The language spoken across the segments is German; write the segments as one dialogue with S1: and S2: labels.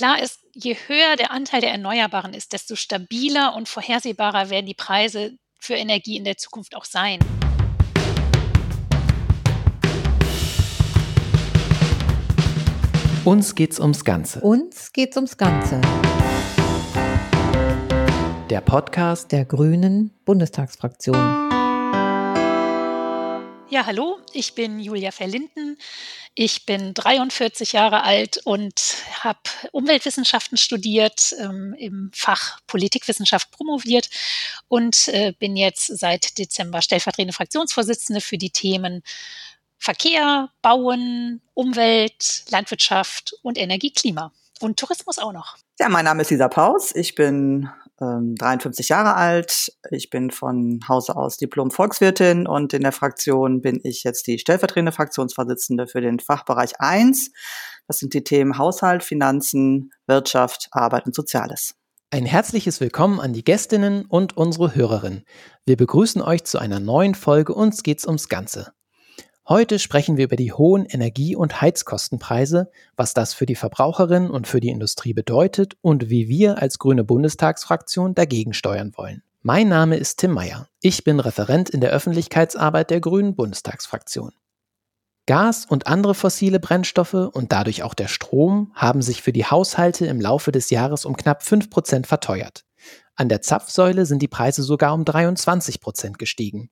S1: Klar ist, je höher der Anteil der Erneuerbaren ist, desto stabiler und vorhersehbarer werden die Preise für Energie in der Zukunft auch sein.
S2: Uns geht's ums Ganze.
S3: Uns geht's ums Ganze.
S2: Der Podcast
S3: der Grünen Bundestagsfraktion.
S1: Ja, hallo, ich bin Julia Verlinden. Ich bin 43 Jahre alt und habe Umweltwissenschaften studiert, ähm, im Fach Politikwissenschaft promoviert und äh, bin jetzt seit Dezember stellvertretende Fraktionsvorsitzende für die Themen Verkehr, Bauen, Umwelt, Landwirtschaft und Energie, Klima und Tourismus auch noch.
S4: Ja, mein Name ist Lisa Paus. Ich bin ähm, 53 Jahre alt. Ich bin von Hause aus Diplom-Volkswirtin und in der Fraktion bin ich jetzt die stellvertretende Fraktionsvorsitzende für den Fachbereich 1. Das sind die Themen Haushalt, Finanzen, Wirtschaft, Arbeit und Soziales.
S2: Ein herzliches Willkommen an die Gästinnen und unsere Hörerinnen. Wir begrüßen euch zu einer neuen Folge Uns geht's ums Ganze. Heute sprechen wir über die hohen Energie- und Heizkostenpreise, was das für die Verbraucherinnen und für die Industrie bedeutet und wie wir als grüne Bundestagsfraktion dagegen steuern wollen. Mein Name ist Tim Meyer. Ich bin Referent in der Öffentlichkeitsarbeit der grünen Bundestagsfraktion. Gas und andere fossile Brennstoffe und dadurch auch der Strom haben sich für die Haushalte im Laufe des Jahres um knapp 5% verteuert. An der Zapfsäule sind die Preise sogar um 23% gestiegen.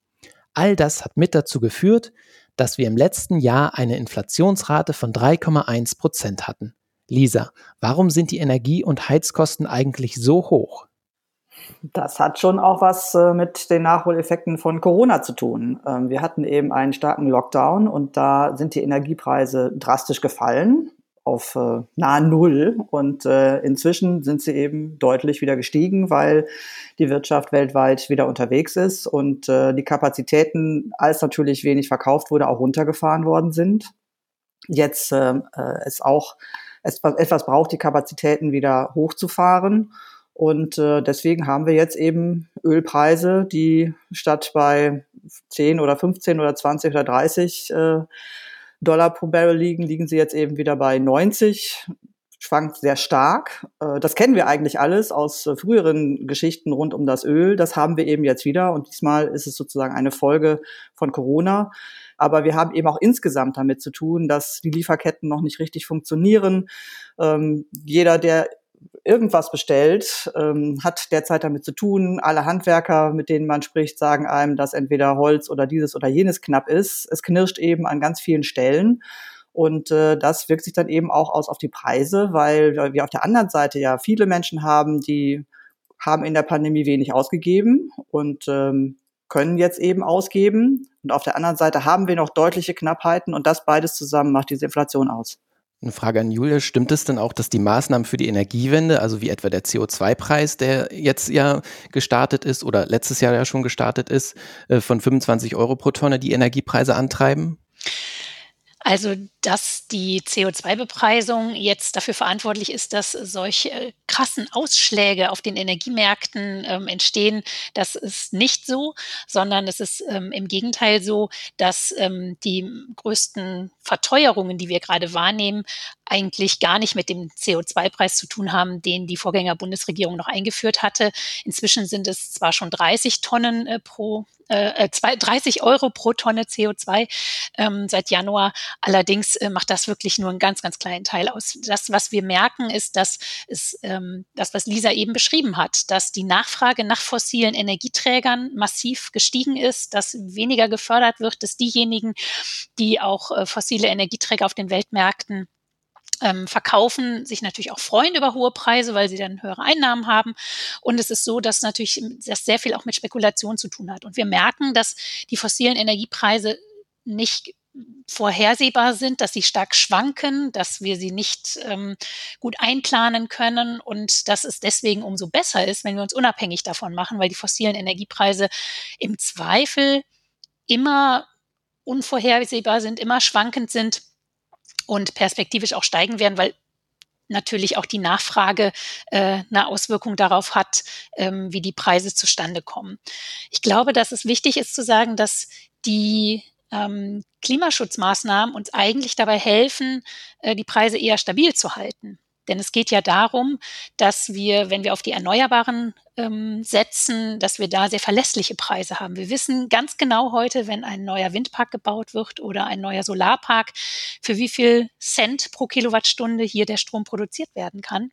S2: All das hat mit dazu geführt, dass wir im letzten Jahr eine Inflationsrate von 3,1 Prozent hatten. Lisa, warum sind die Energie- und Heizkosten eigentlich so hoch?
S4: Das hat schon auch was äh, mit den Nachholeffekten von Corona zu tun. Ähm, wir hatten eben einen starken Lockdown und da sind die Energiepreise drastisch gefallen auf äh, nahe Null. Und äh, inzwischen sind sie eben deutlich wieder gestiegen, weil die Wirtschaft weltweit wieder unterwegs ist und äh, die Kapazitäten, als natürlich wenig verkauft wurde, auch runtergefahren worden sind. Jetzt äh, äh es auch etwas braucht, die Kapazitäten wieder hochzufahren. Und äh, deswegen haben wir jetzt eben Ölpreise, die statt bei 10 oder 15 oder 20 oder 30 äh, Dollar pro Barrel liegen, liegen sie jetzt eben wieder bei 90 schwankt sehr stark. Äh, das kennen wir eigentlich alles aus äh, früheren Geschichten rund um das Öl. Das haben wir eben jetzt wieder und diesmal ist es sozusagen eine Folge von Corona. Aber wir haben eben auch insgesamt damit zu tun, dass die Lieferketten noch nicht richtig funktionieren. Ähm, jeder, der irgendwas bestellt, ähm, hat derzeit damit zu tun. Alle Handwerker, mit denen man spricht, sagen einem, dass entweder Holz oder dieses oder jenes knapp ist. Es knirscht eben an ganz vielen Stellen. Und äh, das wirkt sich dann eben auch aus auf die Preise, weil wir auf der anderen Seite ja viele Menschen haben, die haben in der Pandemie wenig ausgegeben und ähm, können jetzt eben ausgeben. Und auf der anderen Seite haben wir noch deutliche Knappheiten und das beides zusammen macht diese Inflation aus.
S2: Eine Frage an Julia. Stimmt es denn auch, dass die Maßnahmen für die Energiewende, also wie etwa der CO2-Preis, der jetzt ja gestartet ist oder letztes Jahr ja schon gestartet ist, äh, von 25 Euro pro Tonne die Energiepreise antreiben?
S1: Also, dass die CO2-Bepreisung jetzt dafür verantwortlich ist, dass solche äh, krassen Ausschläge auf den Energiemärkten ähm, entstehen, das ist nicht so, sondern es ist ähm, im Gegenteil so, dass ähm, die größten Verteuerungen, die wir gerade wahrnehmen, eigentlich gar nicht mit dem CO2-Preis zu tun haben, den die Vorgänger-Bundesregierung noch eingeführt hatte. Inzwischen sind es zwar schon 30 Tonnen äh, pro äh, 30 äh, Euro pro Tonne CO2 ähm, seit Januar. Allerdings äh, macht das wirklich nur einen ganz, ganz kleinen Teil aus. Das, was wir merken, ist, dass es ähm, das, was Lisa eben beschrieben hat, dass die Nachfrage nach fossilen Energieträgern massiv gestiegen ist, dass weniger gefördert wird, dass diejenigen, die auch äh, fossile Energieträger auf den Weltmärkten ähm, verkaufen, sich natürlich auch freuen über hohe Preise, weil sie dann höhere Einnahmen haben. Und es ist so, dass natürlich das sehr viel auch mit Spekulation zu tun hat. Und wir merken, dass die fossilen Energiepreise nicht vorhersehbar sind, dass sie stark schwanken, dass wir sie nicht ähm, gut einplanen können und dass es deswegen umso besser ist, wenn wir uns unabhängig davon machen, weil die fossilen Energiepreise im Zweifel immer unvorhersehbar sind, immer schwankend sind und perspektivisch auch steigen werden, weil natürlich auch die Nachfrage äh, eine Auswirkung darauf hat, ähm, wie die Preise zustande kommen. Ich glaube, dass es wichtig ist zu sagen, dass die ähm, Klimaschutzmaßnahmen uns eigentlich dabei helfen, äh, die Preise eher stabil zu halten. Denn es geht ja darum, dass wir, wenn wir auf die Erneuerbaren ähm, setzen, dass wir da sehr verlässliche Preise haben. Wir wissen ganz genau heute, wenn ein neuer Windpark gebaut wird oder ein neuer Solarpark, für wie viel Cent pro Kilowattstunde hier der Strom produziert werden kann.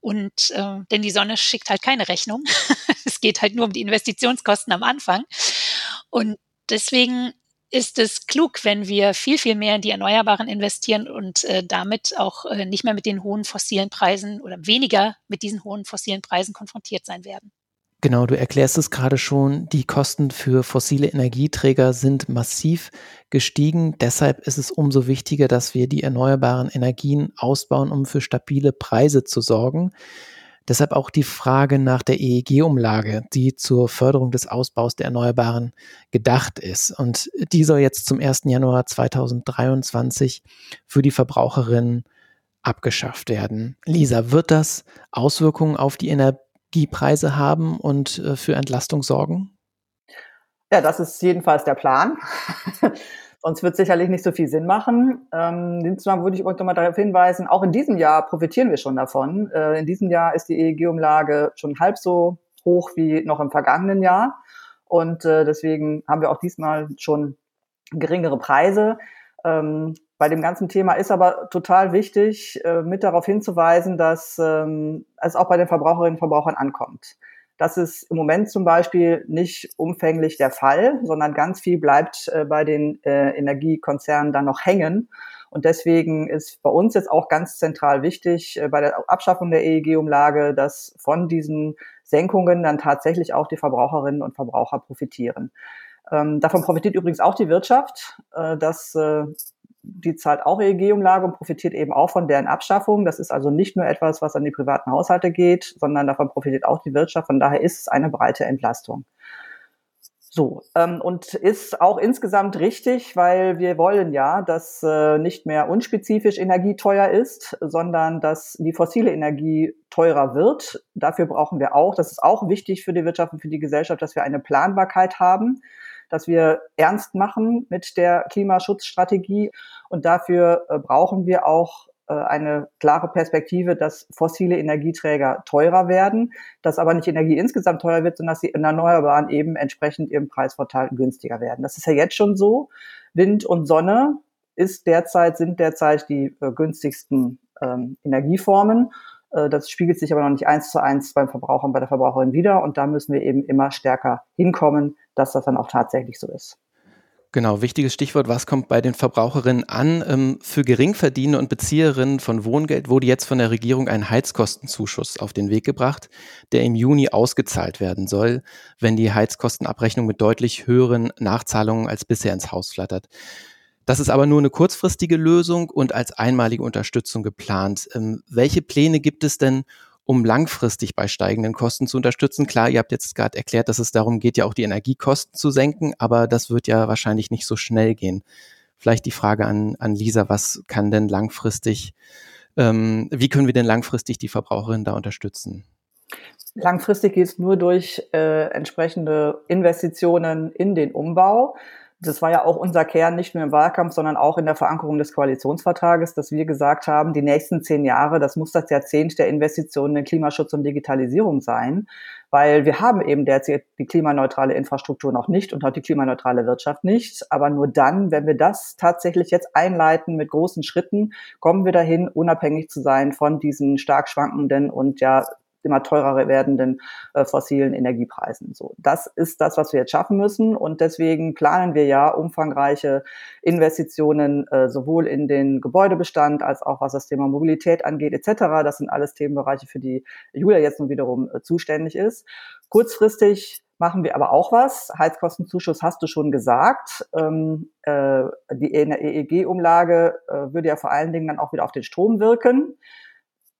S1: Und äh, denn die Sonne schickt halt keine Rechnung. es geht halt nur um die Investitionskosten am Anfang. Und deswegen ist es klug, wenn wir viel, viel mehr in die Erneuerbaren investieren und äh, damit auch äh, nicht mehr mit den hohen fossilen Preisen oder weniger mit diesen hohen fossilen Preisen konfrontiert sein werden.
S2: Genau, du erklärst es gerade schon, die Kosten für fossile Energieträger sind massiv gestiegen. Deshalb ist es umso wichtiger, dass wir die erneuerbaren Energien ausbauen, um für stabile Preise zu sorgen. Deshalb auch die Frage nach der EEG-Umlage, die zur Förderung des Ausbaus der Erneuerbaren gedacht ist. Und die soll jetzt zum 1. Januar 2023 für die Verbraucherinnen abgeschafft werden. Lisa, wird das Auswirkungen auf die Energiepreise haben und äh, für Entlastung sorgen?
S4: Ja, das ist jedenfalls der Plan. Sonst wird sicherlich nicht so viel Sinn machen. Ähm, insgesamt würde ich übrigens nochmal darauf hinweisen, auch in diesem Jahr profitieren wir schon davon. Äh, in diesem Jahr ist die EEG-Umlage schon halb so hoch wie noch im vergangenen Jahr. Und äh, deswegen haben wir auch diesmal schon geringere Preise. Ähm, bei dem ganzen Thema ist aber total wichtig, äh, mit darauf hinzuweisen, dass ähm, es auch bei den Verbraucherinnen und Verbrauchern ankommt. Das ist im Moment zum Beispiel nicht umfänglich der Fall, sondern ganz viel bleibt äh, bei den äh, Energiekonzernen dann noch hängen. Und deswegen ist bei uns jetzt auch ganz zentral wichtig äh, bei der Abschaffung der EEG-Umlage, dass von diesen Senkungen dann tatsächlich auch die Verbraucherinnen und Verbraucher profitieren. Ähm, davon profitiert übrigens auch die Wirtschaft, dass die zahlt auch EEG-Umlage und profitiert eben auch von deren Abschaffung. Das ist also nicht nur etwas, was an die privaten Haushalte geht, sondern davon profitiert auch die Wirtschaft. Von daher ist es eine breite Entlastung. So, ähm, und ist auch insgesamt richtig, weil wir wollen ja, dass äh, nicht mehr unspezifisch Energie teuer ist, sondern dass die fossile Energie teurer wird. Dafür brauchen wir auch, das ist auch wichtig für die Wirtschaft und für die Gesellschaft, dass wir eine Planbarkeit haben dass wir ernst machen mit der Klimaschutzstrategie. Und dafür äh, brauchen wir auch äh, eine klare Perspektive, dass fossile Energieträger teurer werden, dass aber nicht Energie insgesamt teuer wird, sondern dass die Erneuerbaren eben entsprechend ihrem Preisvorteil günstiger werden. Das ist ja jetzt schon so. Wind und Sonne ist derzeit, sind derzeit die äh, günstigsten ähm, Energieformen. Äh, das spiegelt sich aber noch nicht eins zu eins beim Verbraucher und bei der Verbraucherin wieder. Und da müssen wir eben immer stärker hinkommen, dass das dann auch tatsächlich so ist.
S2: Genau, wichtiges Stichwort, was kommt bei den Verbraucherinnen an? Ähm, für Geringverdiener und Bezieherinnen von Wohngeld wurde jetzt von der Regierung ein Heizkostenzuschuss auf den Weg gebracht, der im Juni ausgezahlt werden soll, wenn die Heizkostenabrechnung mit deutlich höheren Nachzahlungen als bisher ins Haus flattert. Das ist aber nur eine kurzfristige Lösung und als einmalige Unterstützung geplant. Ähm, welche Pläne gibt es denn, um langfristig bei steigenden Kosten zu unterstützen? Klar, ihr habt jetzt gerade erklärt, dass es darum geht, ja auch die Energiekosten zu senken, aber das wird ja wahrscheinlich nicht so schnell gehen. Vielleicht die Frage an, an Lisa, was kann denn langfristig, ähm, wie können wir denn langfristig die Verbraucherinnen da unterstützen?
S4: Langfristig geht es nur durch äh, entsprechende Investitionen in den Umbau das war ja auch unser Kern, nicht nur im Wahlkampf, sondern auch in der Verankerung des Koalitionsvertrages, dass wir gesagt haben, die nächsten zehn Jahre, das muss das Jahrzehnt der Investitionen in Klimaschutz und Digitalisierung sein, weil wir haben eben derzeit die klimaneutrale Infrastruktur noch nicht und auch die klimaneutrale Wirtschaft nicht. Aber nur dann, wenn wir das tatsächlich jetzt einleiten mit großen Schritten, kommen wir dahin, unabhängig zu sein von diesen stark schwankenden und ja immer teurer werdenden äh, fossilen Energiepreisen. So, das ist das, was wir jetzt schaffen müssen und deswegen planen wir ja umfangreiche Investitionen äh, sowohl in den Gebäudebestand als auch was das Thema Mobilität angeht etc. Das sind alles Themenbereiche, für die Julia jetzt nun wiederum äh, zuständig ist. Kurzfristig machen wir aber auch was. Heizkostenzuschuss hast du schon gesagt. Ähm, äh, die EEG-Umlage äh, würde ja vor allen Dingen dann auch wieder auf den Strom wirken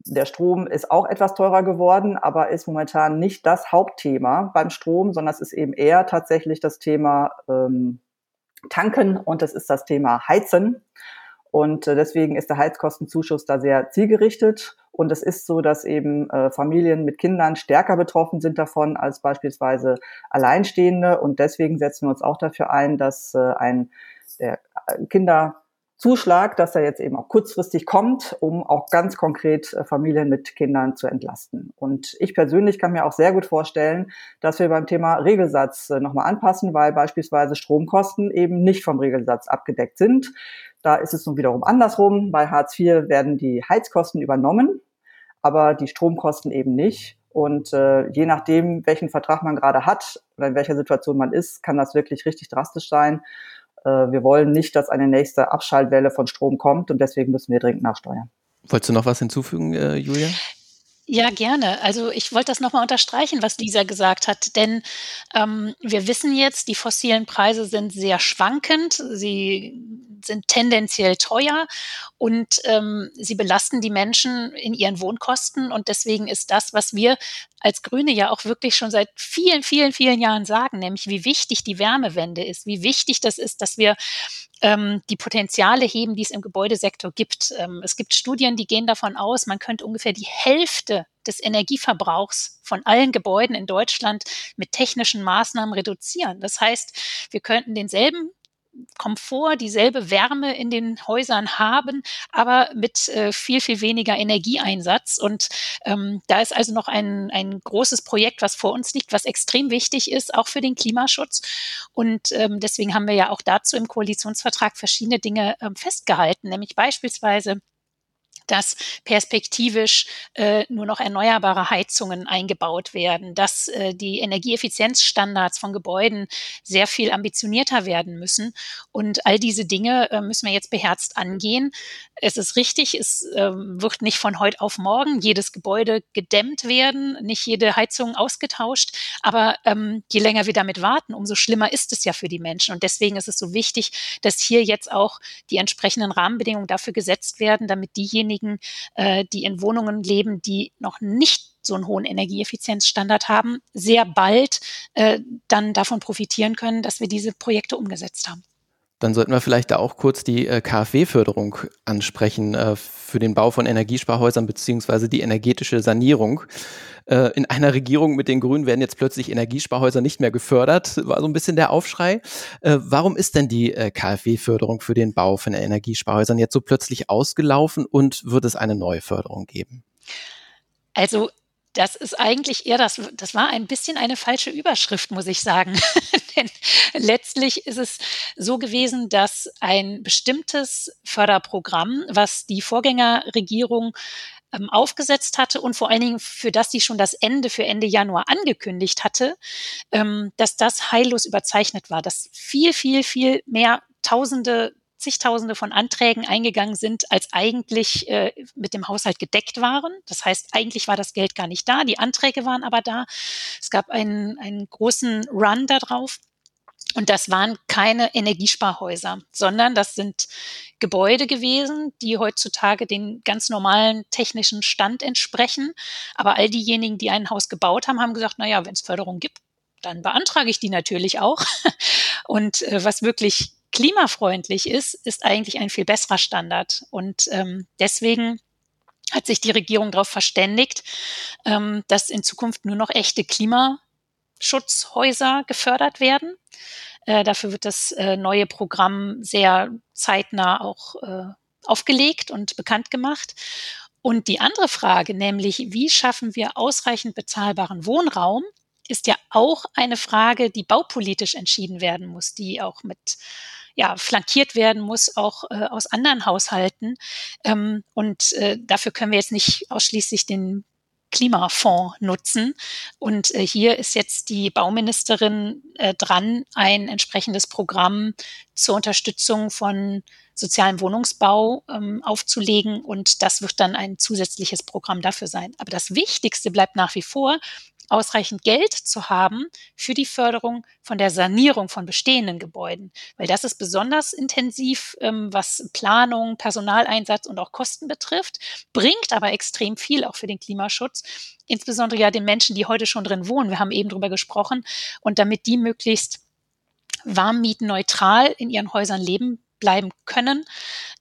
S4: der Strom ist auch etwas teurer geworden, aber ist momentan nicht das Hauptthema beim Strom, sondern es ist eben eher tatsächlich das Thema ähm, Tanken und es ist das Thema Heizen. Und äh, deswegen ist der Heizkostenzuschuss da sehr zielgerichtet. Und es ist so, dass eben äh, Familien mit Kindern stärker betroffen sind davon als beispielsweise Alleinstehende. Und deswegen setzen wir uns auch dafür ein, dass äh, ein der Kinder Zuschlag, dass er jetzt eben auch kurzfristig kommt, um auch ganz konkret äh, Familien mit Kindern zu entlasten. Und ich persönlich kann mir auch sehr gut vorstellen, dass wir beim Thema Regelsatz äh, nochmal anpassen, weil beispielsweise Stromkosten eben nicht vom Regelsatz abgedeckt sind. Da ist es nun wiederum andersrum. Bei Hartz IV werden die Heizkosten übernommen, aber die Stromkosten eben nicht. Und äh, je nachdem, welchen Vertrag man gerade hat oder in welcher Situation man ist, kann das wirklich richtig drastisch sein. Äh, wir wollen nicht, dass eine nächste Abschaltwelle von Strom kommt und deswegen müssen wir dringend nachsteuern.
S2: Wolltest du noch was hinzufügen, äh, Julia?
S1: Ja, gerne. Also ich wollte das nochmal unterstreichen, was Lisa gesagt hat, denn ähm, wir wissen jetzt, die fossilen Preise sind sehr schwankend, sie sind tendenziell teuer und ähm, sie belasten die Menschen in ihren Wohnkosten und deswegen ist das, was wir als Grüne ja auch wirklich schon seit vielen, vielen, vielen Jahren sagen, nämlich wie wichtig die Wärmewende ist, wie wichtig das ist, dass wir ähm, die Potenziale heben, die es im Gebäudesektor gibt. Ähm, es gibt Studien, die gehen davon aus, man könnte ungefähr die Hälfte des Energieverbrauchs von allen Gebäuden in Deutschland mit technischen Maßnahmen reduzieren. Das heißt, wir könnten denselben Komfort, dieselbe Wärme in den Häusern haben, aber mit äh, viel, viel weniger Energieeinsatz. Und ähm, da ist also noch ein, ein großes Projekt, was vor uns liegt, was extrem wichtig ist, auch für den Klimaschutz. Und ähm, deswegen haben wir ja auch dazu im Koalitionsvertrag verschiedene Dinge ähm, festgehalten, nämlich beispielsweise dass perspektivisch äh, nur noch erneuerbare Heizungen eingebaut werden, dass äh, die Energieeffizienzstandards von Gebäuden sehr viel ambitionierter werden müssen. Und all diese Dinge äh, müssen wir jetzt beherzt angehen. Es ist richtig, es äh, wird nicht von heute auf morgen jedes Gebäude gedämmt werden, nicht jede Heizung ausgetauscht. Aber ähm, je länger wir damit warten, umso schlimmer ist es ja für die Menschen. Und deswegen ist es so wichtig, dass hier jetzt auch die entsprechenden Rahmenbedingungen dafür gesetzt werden, damit diejenigen, diejenigen, äh, die in Wohnungen leben, die noch nicht so einen hohen Energieeffizienzstandard haben, sehr bald äh, dann davon profitieren können, dass wir diese Projekte umgesetzt haben.
S2: Dann sollten wir vielleicht da auch kurz die äh, KfW-Förderung ansprechen äh, für den Bau von Energiesparhäusern beziehungsweise die energetische Sanierung. Äh, in einer Regierung mit den Grünen werden jetzt plötzlich Energiesparhäuser nicht mehr gefördert, war so ein bisschen der Aufschrei. Warum ist denn die KfW-Förderung für den Bau von Energiesparhäusern jetzt so plötzlich ausgelaufen und wird es eine neue Förderung geben?
S1: Also das ist eigentlich eher das, das war ein bisschen eine falsche Überschrift, muss ich sagen. Denn letztlich ist es so gewesen, dass ein bestimmtes Förderprogramm, was die Vorgängerregierung ähm, aufgesetzt hatte und vor allen Dingen für das sie schon das Ende für Ende Januar angekündigt hatte, ähm, dass das heillos überzeichnet war, dass viel, viel, viel mehr Tausende zigtausende von Anträgen eingegangen sind, als eigentlich äh, mit dem Haushalt gedeckt waren. Das heißt, eigentlich war das Geld gar nicht da, die Anträge waren aber da. Es gab einen, einen großen Run darauf. Und das waren keine Energiesparhäuser, sondern das sind Gebäude gewesen, die heutzutage den ganz normalen technischen Stand entsprechen. Aber all diejenigen, die ein Haus gebaut haben, haben gesagt, na ja, wenn es Förderung gibt, dann beantrage ich die natürlich auch. Und äh, was wirklich klimafreundlich ist, ist eigentlich ein viel besserer Standard. Und ähm, deswegen hat sich die Regierung darauf verständigt, ähm, dass in Zukunft nur noch echte Klimaschutzhäuser gefördert werden. Äh, dafür wird das äh, neue Programm sehr zeitnah auch äh, aufgelegt und bekannt gemacht. Und die andere Frage, nämlich wie schaffen wir ausreichend bezahlbaren Wohnraum, ist ja auch eine Frage, die baupolitisch entschieden werden muss, die auch mit ja, flankiert werden muss, auch äh, aus anderen Haushalten. Ähm, und äh, dafür können wir jetzt nicht ausschließlich den Klimafonds nutzen. Und äh, hier ist jetzt die Bauministerin äh, dran, ein entsprechendes Programm zur Unterstützung von sozialem Wohnungsbau ähm, aufzulegen. Und das wird dann ein zusätzliches Programm dafür sein. Aber das Wichtigste bleibt nach wie vor, ausreichend Geld zu haben für die Förderung von der Sanierung von bestehenden Gebäuden, weil das ist besonders intensiv, ähm, was Planung, Personaleinsatz und auch Kosten betrifft, bringt aber extrem viel auch für den Klimaschutz, insbesondere ja den Menschen, die heute schon drin wohnen. Wir haben eben drüber gesprochen. Und damit die möglichst warmmietneutral in ihren Häusern leben bleiben können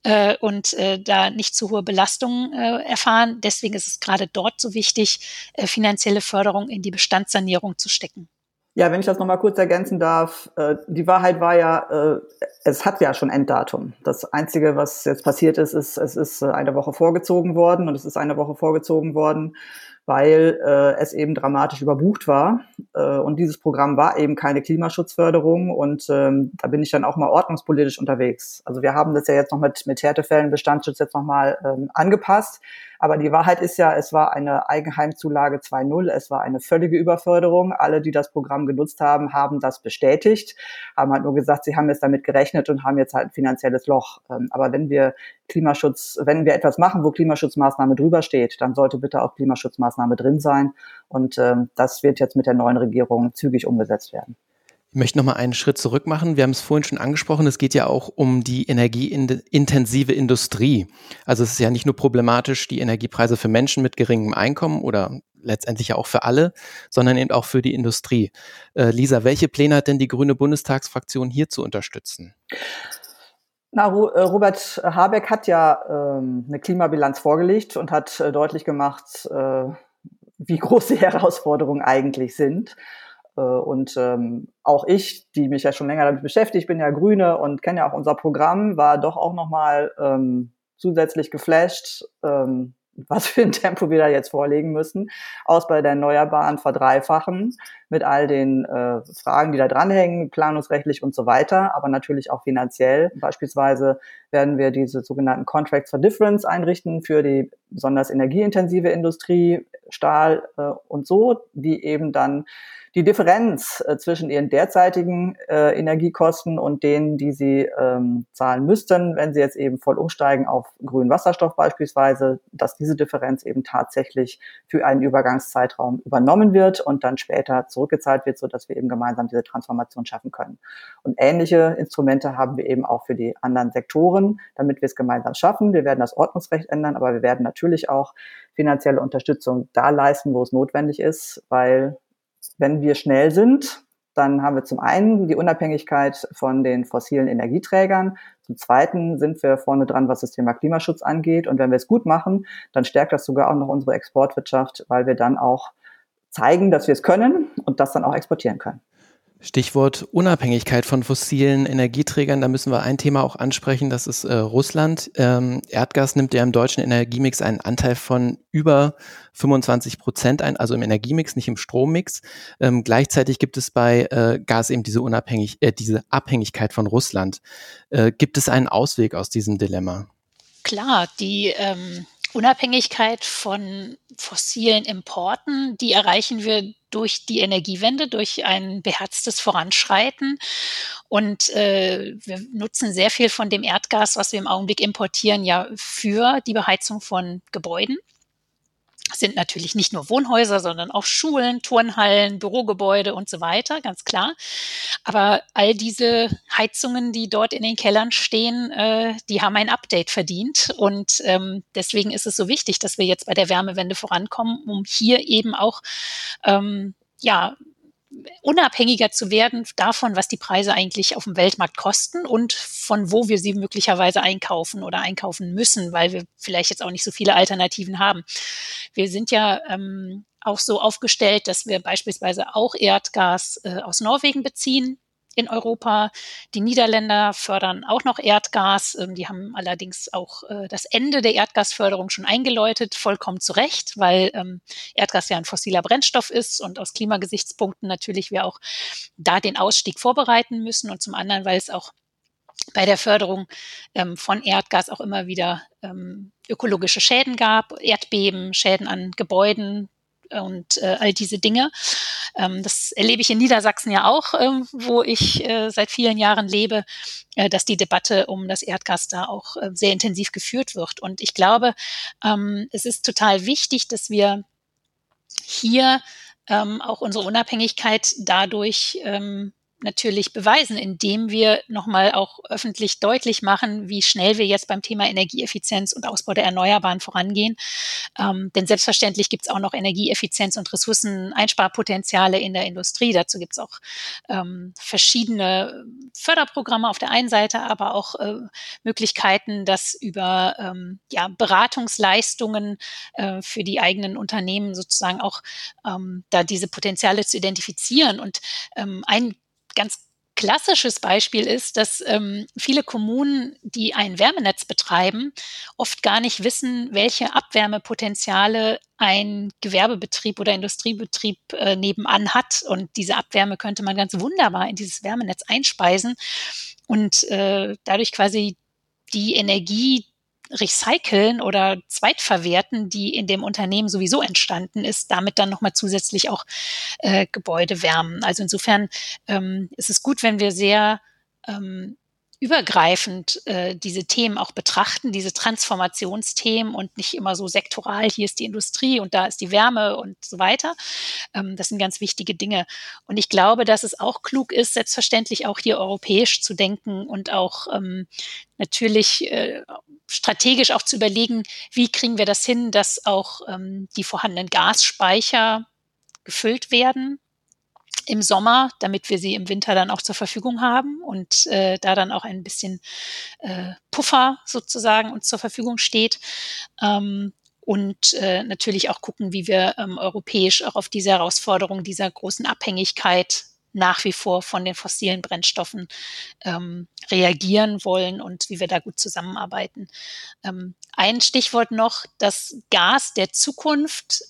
S1: äh, und äh, da nicht zu hohe Belastungen äh, erfahren. Deswegen ist es gerade dort so wichtig, äh, finanzielle Förderung in die Bestandssanierung zu stecken.
S4: Ja, wenn ich das nochmal kurz ergänzen darf, äh, die Wahrheit war ja, äh, es hat ja schon Enddatum. Das Einzige, was jetzt passiert ist, ist, es ist eine Woche vorgezogen worden und es ist eine Woche vorgezogen worden, weil äh, es eben dramatisch überbucht war. Äh, und dieses Programm war eben keine Klimaschutzförderung und ähm, da bin ich dann auch mal ordnungspolitisch unterwegs. Also wir haben das ja jetzt noch mit, mit Härtefällen, Bestandsschutz jetzt nochmal ähm, angepasst. Aber die Wahrheit ist ja, es war eine Eigenheimzulage 2.0, es war eine völlige Überförderung. Alle, die das Programm genutzt haben, haben das bestätigt, haben halt nur gesagt, sie haben jetzt damit gerechnet und haben jetzt halt ein finanzielles Loch. Ähm, aber wenn wir Klimaschutz, wenn wir etwas machen, wo Klimaschutzmaßnahme drüber steht, dann sollte bitte auch Klimaschutzmaßnahme drin sein. Und ähm, das wird jetzt mit der neuen Regierung zügig umgesetzt werden.
S2: Ich möchte noch mal einen Schritt zurück machen. Wir haben es vorhin schon angesprochen. Es geht ja auch um die energieintensive Industrie. Also es ist ja nicht nur problematisch, die Energiepreise für Menschen mit geringem Einkommen oder letztendlich ja auch für alle, sondern eben auch für die Industrie. Äh, Lisa, welche Pläne hat denn die Grüne Bundestagsfraktion hier zu unterstützen?
S4: Na, äh, Robert Habeck hat ja ähm, eine Klimabilanz vorgelegt und hat äh, deutlich gemacht, äh, wie groß die Herausforderungen eigentlich sind. Äh, und ähm, auch ich, die mich ja schon länger damit beschäftigt, bin ja Grüne und kenne ja auch unser Programm, war doch auch nochmal ähm, zusätzlich geflasht, ähm, was für ein Tempo wir da jetzt vorlegen müssen, aus bei der Erneuerbaren verdreifachen mit all den äh, Fragen, die da dranhängen, planungsrechtlich und so weiter, aber natürlich auch finanziell. Beispielsweise werden wir diese sogenannten Contracts for Difference einrichten für die besonders energieintensive Industrie, Stahl äh, und so, die eben dann die Differenz äh, zwischen ihren derzeitigen äh, Energiekosten und denen, die sie ähm, zahlen müssten, wenn sie jetzt eben voll umsteigen auf grünen Wasserstoff beispielsweise, dass diese Differenz eben tatsächlich für einen Übergangszeitraum übernommen wird und dann später zurückgezahlt wird, so dass wir eben gemeinsam diese Transformation schaffen können. Und ähnliche Instrumente haben wir eben auch für die anderen Sektoren, damit wir es gemeinsam schaffen. Wir werden das Ordnungsrecht ändern, aber wir werden natürlich auch finanzielle Unterstützung da leisten, wo es notwendig ist, weil wenn wir schnell sind, dann haben wir zum einen die Unabhängigkeit von den fossilen Energieträgern. Zum zweiten sind wir vorne dran, was das Thema Klimaschutz angeht. Und wenn wir es gut machen, dann stärkt das sogar auch noch unsere Exportwirtschaft, weil wir dann auch zeigen, dass wir es können und das dann auch exportieren können.
S2: Stichwort Unabhängigkeit von fossilen Energieträgern, da müssen wir ein Thema auch ansprechen, das ist äh, Russland. Ähm, Erdgas nimmt ja im deutschen Energiemix einen Anteil von über 25 Prozent ein, also im Energiemix, nicht im Strommix. Ähm, gleichzeitig gibt es bei äh, Gas eben diese, Unabhängig äh, diese Abhängigkeit von Russland. Äh, gibt es einen Ausweg aus diesem Dilemma?
S1: Klar, die ähm, Unabhängigkeit von fossilen Importen, die erreichen wir durch die Energiewende, durch ein beherztes Voranschreiten. Und äh, wir nutzen sehr viel von dem Erdgas, was wir im Augenblick importieren, ja für die Beheizung von Gebäuden sind natürlich nicht nur Wohnhäuser, sondern auch Schulen, Turnhallen, Bürogebäude und so weiter, ganz klar. Aber all diese Heizungen, die dort in den Kellern stehen, äh, die haben ein Update verdient. Und ähm, deswegen ist es so wichtig, dass wir jetzt bei der Wärmewende vorankommen, um hier eben auch ähm, ja, unabhängiger zu werden davon, was die Preise eigentlich auf dem Weltmarkt kosten und von wo wir sie möglicherweise einkaufen oder einkaufen müssen, weil wir vielleicht jetzt auch nicht so viele Alternativen haben. Wir sind ja ähm, auch so aufgestellt, dass wir beispielsweise auch Erdgas äh, aus Norwegen beziehen in Europa. Die Niederländer fördern auch noch Erdgas. Ähm, die haben allerdings auch äh, das Ende der Erdgasförderung schon eingeläutet, vollkommen zu Recht, weil ähm, Erdgas ja ein fossiler Brennstoff ist und aus Klimagesichtspunkten natürlich wir auch da den Ausstieg vorbereiten müssen und zum anderen, weil es auch bei der Förderung ähm, von Erdgas auch immer wieder ökologische Schäden gab, Erdbeben, Schäden an Gebäuden, und äh, all diese Dinge. Ähm, das erlebe ich in Niedersachsen ja auch, äh, wo ich äh, seit vielen Jahren lebe, äh, dass die Debatte um das Erdgas da auch äh, sehr intensiv geführt wird. Und ich glaube, ähm, es ist total wichtig, dass wir hier ähm, auch unsere Unabhängigkeit dadurch ähm, natürlich beweisen, indem wir nochmal auch öffentlich deutlich machen, wie schnell wir jetzt beim Thema Energieeffizienz und Ausbau der Erneuerbaren vorangehen. Ähm, denn selbstverständlich gibt es auch noch Energieeffizienz und Ressourceneinsparpotenziale in der Industrie. Dazu gibt es auch ähm, verschiedene Förderprogramme auf der einen Seite, aber auch äh, Möglichkeiten, das über ähm, ja, Beratungsleistungen äh, für die eigenen Unternehmen sozusagen auch ähm, da diese Potenziale zu identifizieren. Und ähm, ein ganz klassisches Beispiel ist, dass ähm, viele Kommunen, die ein Wärmenetz betreiben, oft gar nicht wissen, welche Abwärmepotenziale ein Gewerbebetrieb oder Industriebetrieb äh, nebenan hat. Und diese Abwärme könnte man ganz wunderbar in dieses Wärmenetz einspeisen und äh, dadurch quasi die Energie, recyceln oder zweitverwerten, die in dem Unternehmen sowieso entstanden ist, damit dann nochmal zusätzlich auch äh, Gebäude wärmen. Also insofern ähm, ist es gut, wenn wir sehr ähm, übergreifend äh, diese Themen auch betrachten, diese Transformationsthemen und nicht immer so sektoral, hier ist die Industrie und da ist die Wärme und so weiter. Ähm, das sind ganz wichtige Dinge. Und ich glaube, dass es auch klug ist, selbstverständlich auch hier europäisch zu denken und auch ähm, natürlich äh, strategisch auch zu überlegen, wie kriegen wir das hin, dass auch ähm, die vorhandenen Gasspeicher gefüllt werden im Sommer, damit wir sie im Winter dann auch zur Verfügung haben und äh, da dann auch ein bisschen äh, Puffer sozusagen uns zur Verfügung steht. Ähm, und äh, natürlich auch gucken, wie wir ähm, europäisch auch auf diese Herausforderung dieser großen Abhängigkeit nach wie vor von den fossilen Brennstoffen ähm, reagieren wollen und wie wir da gut zusammenarbeiten. Ähm, ein Stichwort noch, das Gas der Zukunft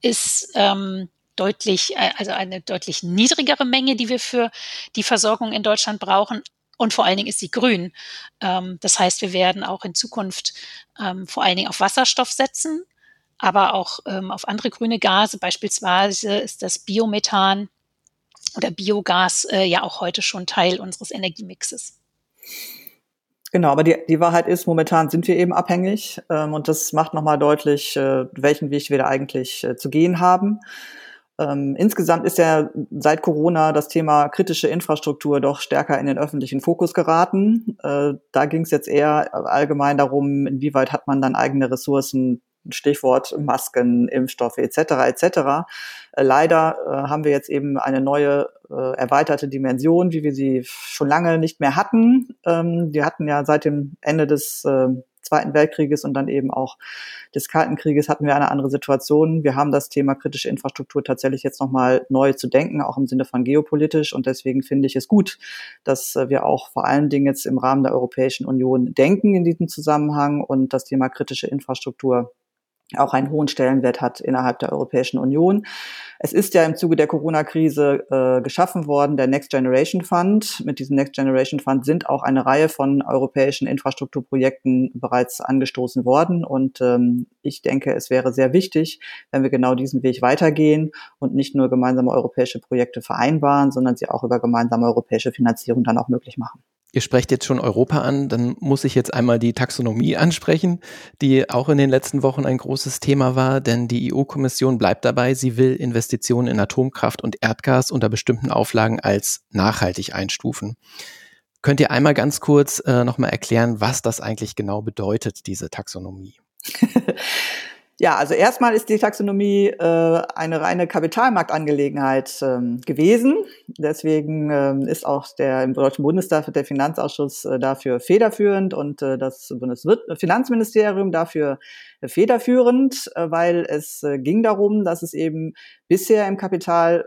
S1: ist ähm, deutlich, äh, also eine deutlich niedrigere Menge, die wir für die Versorgung in Deutschland brauchen. Und vor allen Dingen ist sie grün. Ähm, das heißt, wir werden auch in Zukunft ähm, vor allen Dingen auf Wasserstoff setzen, aber auch ähm, auf andere grüne Gase. Beispielsweise ist das Biomethan oder Biogas äh, ja auch heute schon Teil unseres Energiemixes.
S4: Genau, aber die, die Wahrheit ist, momentan sind wir eben abhängig und das macht nochmal deutlich, äh, welchen Weg wir da eigentlich zu gehen haben. Ähm, insgesamt ist ja seit Corona das Thema kritische Infrastruktur doch stärker in den öffentlichen Fokus geraten. Äh, da ging es jetzt eher allgemein darum, inwieweit hat man dann eigene Ressourcen, Stichwort Masken, Impfstoffe etc. etc. Äh, leider äh, haben wir jetzt eben eine neue äh, erweiterte Dimension, wie wir sie schon lange nicht mehr hatten. Ähm, wir hatten ja seit dem Ende des äh, Zweiten Weltkrieges und dann eben auch des Kalten Krieges hatten wir eine andere Situation. Wir haben das Thema kritische Infrastruktur tatsächlich jetzt nochmal neu zu denken, auch im Sinne von geopolitisch. Und deswegen finde ich es gut, dass äh, wir auch vor allen Dingen jetzt im Rahmen der Europäischen Union denken in diesem Zusammenhang und das Thema kritische Infrastruktur auch einen hohen Stellenwert hat innerhalb der Europäischen Union. Es ist ja im Zuge der Corona-Krise äh, geschaffen worden, der Next Generation Fund. Mit diesem Next Generation Fund sind auch eine Reihe von europäischen Infrastrukturprojekten bereits angestoßen worden. Und ähm, ich denke, es wäre sehr wichtig, wenn wir genau diesen Weg weitergehen und nicht nur gemeinsame europäische Projekte vereinbaren, sondern sie auch über gemeinsame europäische Finanzierung dann auch möglich machen.
S2: Ihr sprecht jetzt schon Europa an, dann muss ich jetzt einmal die Taxonomie ansprechen, die auch in den letzten Wochen ein großes Thema war, denn die EU-Kommission bleibt dabei, sie will Investitionen in Atomkraft und Erdgas unter bestimmten Auflagen als nachhaltig einstufen. Könnt ihr einmal ganz kurz äh, nochmal erklären, was das eigentlich genau bedeutet, diese Taxonomie?
S4: Ja, also erstmal ist die Taxonomie äh, eine reine Kapitalmarktangelegenheit ähm, gewesen. Deswegen ähm, ist auch der im Deutschen Bundestag der Finanzausschuss äh, dafür federführend und äh, das Bundesfinanzministerium dafür federführend, äh, weil es äh, ging darum, dass es eben bisher im Kapital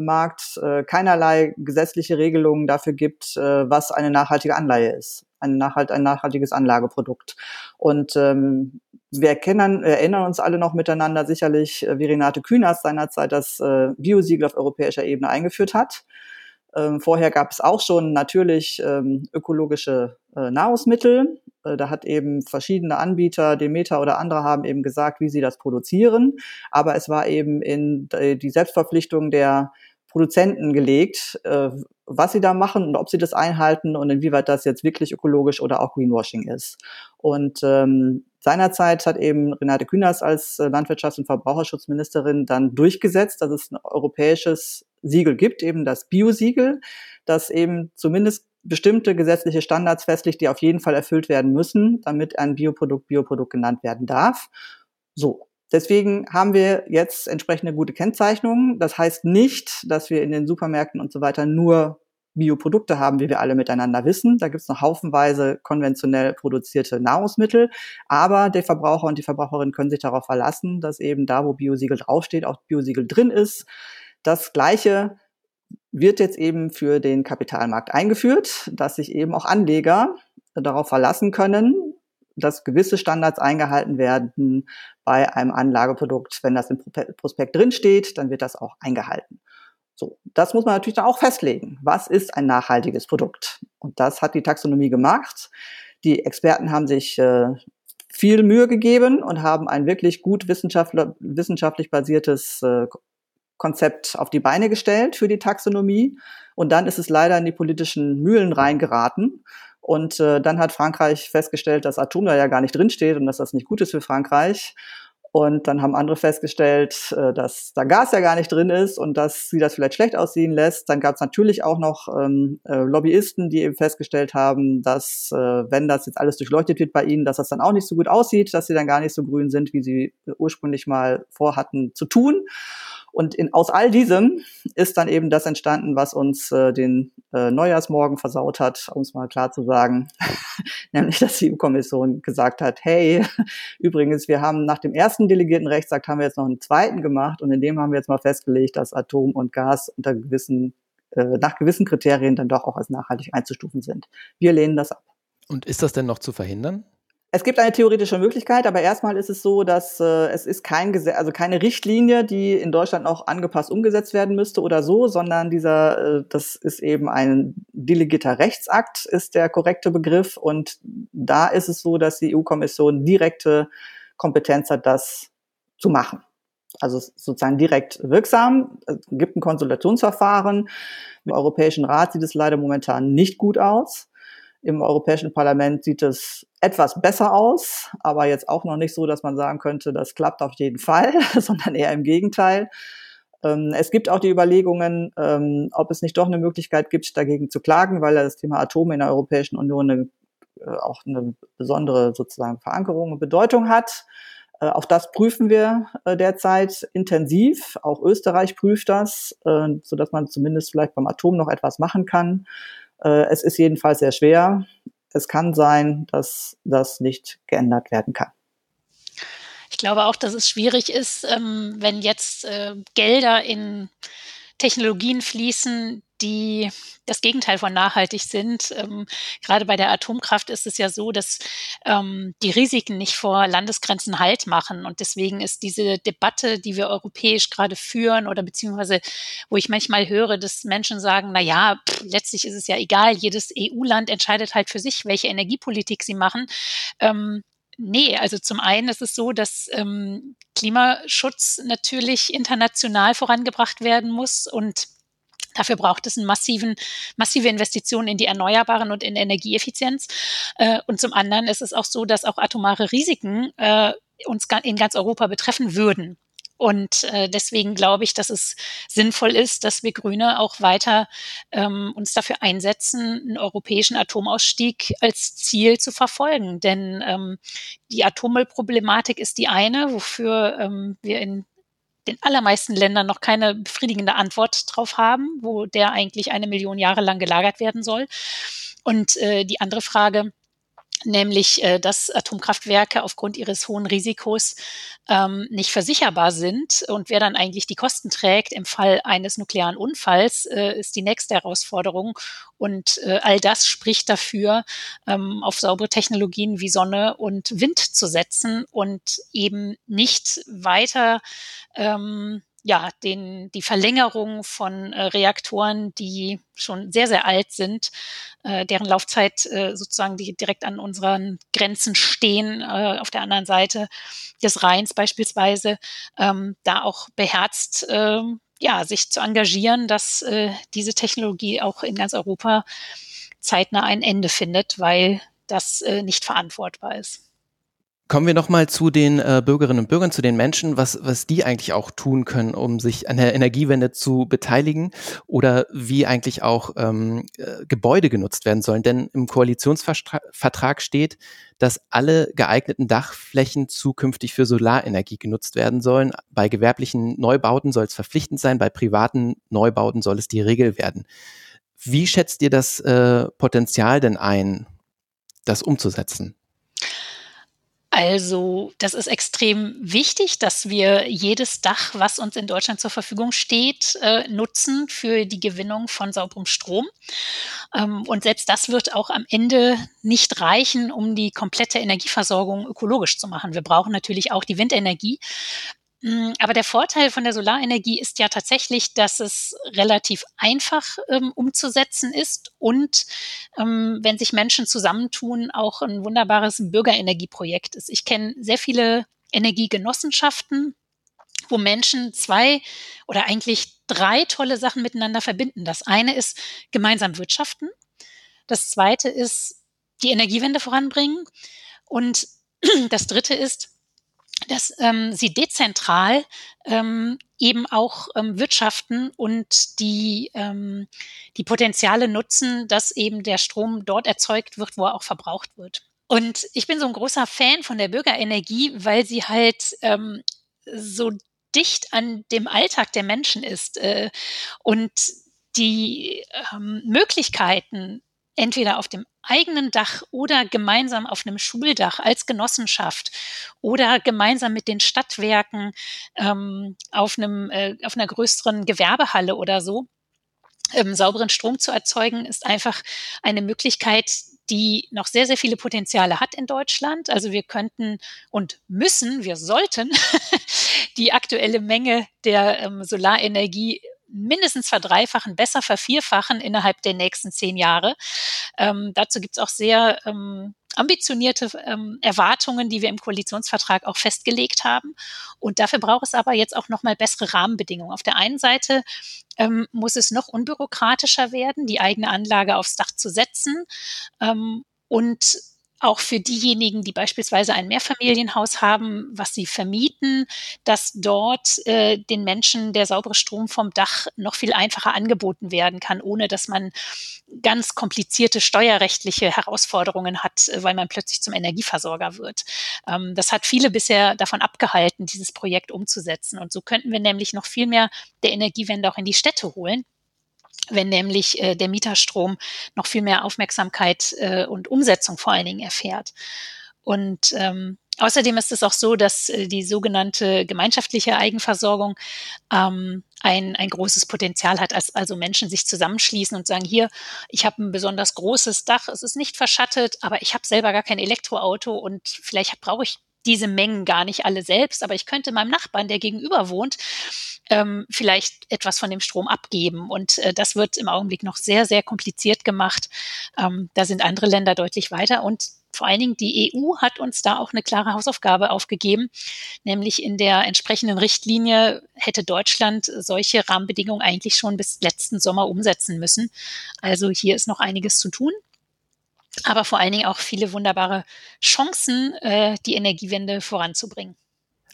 S4: Markt äh, keinerlei gesetzliche Regelungen dafür gibt, äh, was eine nachhaltige Anleihe ist, ein, nachhalt, ein nachhaltiges Anlageprodukt. Und ähm, wir kennen, erinnern uns alle noch miteinander sicherlich, äh, wie Renate Künast seinerzeit das äh, Biosiegel auf europäischer Ebene eingeführt hat. Ähm, vorher gab es auch schon natürlich ähm, ökologische äh, Nahrungsmittel. Äh, da hat eben verschiedene Anbieter, Demeter oder andere haben eben gesagt, wie sie das produzieren. Aber es war eben in die Selbstverpflichtung der Produzenten gelegt, äh, was sie da machen und ob sie das einhalten und inwieweit das jetzt wirklich ökologisch oder auch Greenwashing ist. Und ähm, seinerzeit hat eben Renate Künast als äh, Landwirtschafts- und Verbraucherschutzministerin dann durchgesetzt, dass es ein europäisches Siegel gibt, eben das Bio-Siegel, das eben zumindest bestimmte gesetzliche Standards festlegt, die auf jeden Fall erfüllt werden müssen, damit ein Bioprodukt Bioprodukt genannt werden darf. So. Deswegen haben wir jetzt entsprechende gute Kennzeichnungen. Das heißt nicht, dass wir in den Supermärkten und so weiter nur Bioprodukte haben, wie wir alle miteinander wissen. Da gibt es noch haufenweise konventionell produzierte Nahrungsmittel. Aber der Verbraucher und die Verbraucherin können sich darauf verlassen, dass eben da, wo Biosiegel draufsteht, auch Biosiegel drin ist. Das Gleiche wird jetzt eben für den Kapitalmarkt eingeführt, dass sich eben auch Anleger darauf verlassen können, dass gewisse Standards eingehalten werden bei einem Anlageprodukt. Wenn das im Prospekt drinsteht, dann wird das auch eingehalten. So, das muss man natürlich dann auch festlegen. Was ist ein nachhaltiges Produkt? Und das hat die Taxonomie gemacht. Die Experten haben sich äh, viel Mühe gegeben und haben ein wirklich gut wissenschaftlich basiertes äh, Konzept auf die Beine gestellt für die Taxonomie. Und dann ist es leider in die politischen Mühlen reingeraten. Und äh, dann hat Frankreich festgestellt, dass Atom da ja gar nicht drinsteht und dass das nicht gut ist für Frankreich. Und dann haben andere festgestellt, äh, dass da Gas ja gar nicht drin ist und dass sie das vielleicht schlecht aussehen lässt. Dann gab es natürlich auch noch ähm, äh, Lobbyisten, die eben festgestellt haben, dass äh, wenn das jetzt alles durchleuchtet wird bei ihnen, dass das dann auch nicht so gut aussieht, dass sie dann gar nicht so grün sind, wie sie ursprünglich mal vorhatten zu tun. Und in, aus all diesem ist dann eben das entstanden, was uns äh, den äh, Neujahrsmorgen versaut hat, um es mal klar zu sagen, nämlich dass die EU-Kommission gesagt hat, hey, übrigens, wir haben nach dem ersten delegierten Rechtsakt haben wir jetzt noch einen zweiten gemacht und in dem haben wir jetzt mal festgelegt, dass Atom und Gas unter gewissen, äh, nach gewissen Kriterien dann doch auch als nachhaltig einzustufen sind. Wir lehnen das ab.
S2: Und ist das denn noch zu verhindern?
S4: Es gibt eine theoretische Möglichkeit, aber erstmal ist es so, dass äh, es ist kein Gesetz, also keine Richtlinie, die in Deutschland auch angepasst umgesetzt werden müsste oder so, sondern dieser, äh, das ist eben ein delegierter Rechtsakt, ist der korrekte Begriff. Und da ist es so, dass die EU-Kommission direkte Kompetenz hat, das zu machen. Also sozusagen direkt wirksam. Es gibt ein Konsultationsverfahren. Im Europäischen Rat sieht es leider momentan nicht gut aus. Im Europäischen Parlament sieht es etwas besser aus, aber jetzt auch noch nicht so, dass man sagen könnte, das klappt auf jeden Fall, sondern eher im Gegenteil. Ähm, es gibt auch die Überlegungen, ähm, ob es nicht doch eine Möglichkeit gibt, dagegen zu klagen, weil das Thema Atome in der Europäischen Union eine, äh, auch eine besondere sozusagen Verankerung und Bedeutung hat. Äh, auch das prüfen wir äh, derzeit intensiv. Auch Österreich prüft das, so dass man zumindest vielleicht beim Atom noch etwas machen kann. Äh, es ist jedenfalls sehr schwer. Es kann sein, dass das nicht geändert werden kann.
S1: Ich glaube auch, dass es schwierig ist, ähm, wenn jetzt äh, Gelder in Technologien fließen, die das Gegenteil von nachhaltig sind. Ähm, gerade bei der Atomkraft ist es ja so, dass ähm, die Risiken nicht vor Landesgrenzen Halt machen. Und deswegen ist diese Debatte, die wir europäisch gerade führen oder beziehungsweise, wo ich manchmal höre, dass Menschen sagen, na ja, letztlich ist es ja egal, jedes EU-Land entscheidet halt für sich, welche Energiepolitik sie machen. Ähm, Nee, also zum einen ist es so, dass ähm, Klimaschutz natürlich international vorangebracht werden muss und Dafür braucht es einen massiven, massive Investitionen in die Erneuerbaren und in Energieeffizienz. Äh, und zum anderen ist es auch so, dass auch atomare Risiken äh, uns in ganz Europa betreffen würden. Und äh, deswegen glaube ich, dass es sinnvoll ist, dass wir Grüne auch weiter ähm, uns dafür einsetzen, einen europäischen Atomausstieg als Ziel zu verfolgen. Denn ähm, die Atommüllproblematik ist die eine, wofür ähm, wir in den allermeisten Ländern noch keine befriedigende Antwort drauf haben, wo der eigentlich eine Million Jahre lang gelagert werden soll. Und äh, die andere Frage, nämlich äh, dass Atomkraftwerke aufgrund ihres hohen Risikos ähm, nicht versicherbar sind und wer dann eigentlich die Kosten trägt im Fall eines nuklearen Unfalls, äh, ist die nächste Herausforderung. Und äh, all das spricht dafür, ähm, auf saubere Technologien wie Sonne und Wind zu setzen und eben nicht weiter ähm, ja, den, die Verlängerung von äh, Reaktoren, die schon sehr, sehr alt sind, äh, deren Laufzeit äh, sozusagen die direkt an unseren Grenzen stehen, äh, auf der anderen Seite des Rheins beispielsweise, ähm, da auch beherzt, äh, ja, sich zu engagieren, dass äh, diese Technologie auch in ganz Europa zeitnah ein Ende findet, weil das äh, nicht verantwortbar ist.
S2: Kommen wir nochmal zu den äh, Bürgerinnen und Bürgern, zu den Menschen, was, was die eigentlich auch tun können, um sich an der Energiewende zu beteiligen oder wie eigentlich auch ähm, äh, Gebäude genutzt werden sollen. Denn im Koalitionsvertrag steht, dass alle geeigneten Dachflächen zukünftig für Solarenergie genutzt werden sollen. Bei gewerblichen Neubauten soll es verpflichtend sein, bei privaten Neubauten soll es die Regel werden. Wie schätzt ihr das äh, Potenzial denn ein, das umzusetzen?
S1: Also das ist extrem wichtig, dass wir jedes Dach, was uns in Deutschland zur Verfügung steht, äh, nutzen für die Gewinnung von sauberem Strom. Ähm, und selbst das wird auch am Ende nicht reichen, um die komplette Energieversorgung ökologisch zu machen. Wir brauchen natürlich auch die Windenergie. Mm, aber der Vorteil von der Solarenergie ist ja tatsächlich, dass es relativ einfach ähm, umzusetzen ist und ähm, wenn sich Menschen zusammentun, auch ein wunderbares Bürgerenergieprojekt ist. Ich kenne sehr viele Energiegenossenschaften, wo Menschen zwei oder eigentlich drei tolle Sachen miteinander verbinden. Das eine ist gemeinsam wirtschaften. Das zweite ist die Energiewende voranbringen. Und das dritte ist dass ähm, sie dezentral ähm, eben auch ähm, wirtschaften und die, ähm, die Potenziale nutzen, dass eben der Strom dort erzeugt wird, wo er auch verbraucht wird. Und ich bin so ein großer Fan von der Bürgerenergie, weil sie halt ähm, so dicht an dem Alltag der Menschen ist äh, und die ähm, Möglichkeiten, entweder auf dem eigenen Dach oder gemeinsam auf einem Schuldach als Genossenschaft oder gemeinsam mit den Stadtwerken ähm, auf, einem, äh, auf einer größeren Gewerbehalle oder so, ähm, sauberen Strom zu erzeugen, ist einfach eine Möglichkeit, die noch sehr, sehr viele Potenziale hat in Deutschland. Also wir könnten und müssen, wir sollten die aktuelle Menge der ähm, Solarenergie mindestens verdreifachen, besser vervierfachen innerhalb der nächsten zehn Jahre. Ähm, dazu gibt es auch sehr ähm, ambitionierte ähm, Erwartungen, die wir im Koalitionsvertrag auch festgelegt haben. Und dafür braucht es aber jetzt auch nochmal bessere Rahmenbedingungen. Auf der einen Seite ähm, muss es noch unbürokratischer werden, die eigene Anlage aufs Dach zu setzen. Ähm, und auch für diejenigen, die beispielsweise ein Mehrfamilienhaus haben, was sie vermieten, dass dort äh, den Menschen der saubere Strom vom Dach noch viel einfacher angeboten werden kann, ohne dass man ganz komplizierte steuerrechtliche Herausforderungen hat, äh, weil man plötzlich zum Energieversorger wird. Ähm, das hat viele bisher davon abgehalten, dieses Projekt umzusetzen. Und so könnten wir nämlich noch viel mehr der Energiewende auch in die Städte holen wenn nämlich äh, der Mieterstrom noch viel mehr Aufmerksamkeit äh, und Umsetzung vor allen Dingen erfährt. Und ähm, außerdem ist es auch so, dass äh, die sogenannte gemeinschaftliche Eigenversorgung ähm, ein, ein großes Potenzial hat, als also Menschen sich zusammenschließen und sagen, hier, ich habe ein besonders großes Dach, es ist nicht verschattet, aber ich habe selber gar kein Elektroauto und vielleicht brauche ich diese Mengen gar nicht alle selbst, aber ich könnte meinem Nachbarn, der gegenüber wohnt, ähm, vielleicht etwas von dem Strom abgeben. Und äh, das wird im Augenblick noch sehr, sehr kompliziert gemacht. Ähm, da sind andere Länder deutlich weiter und vor allen Dingen die EU hat uns da auch eine klare Hausaufgabe aufgegeben, nämlich in der entsprechenden Richtlinie hätte Deutschland solche Rahmenbedingungen eigentlich schon bis letzten Sommer umsetzen müssen. Also hier ist noch einiges zu tun aber vor allen Dingen auch viele wunderbare Chancen, äh, die Energiewende voranzubringen.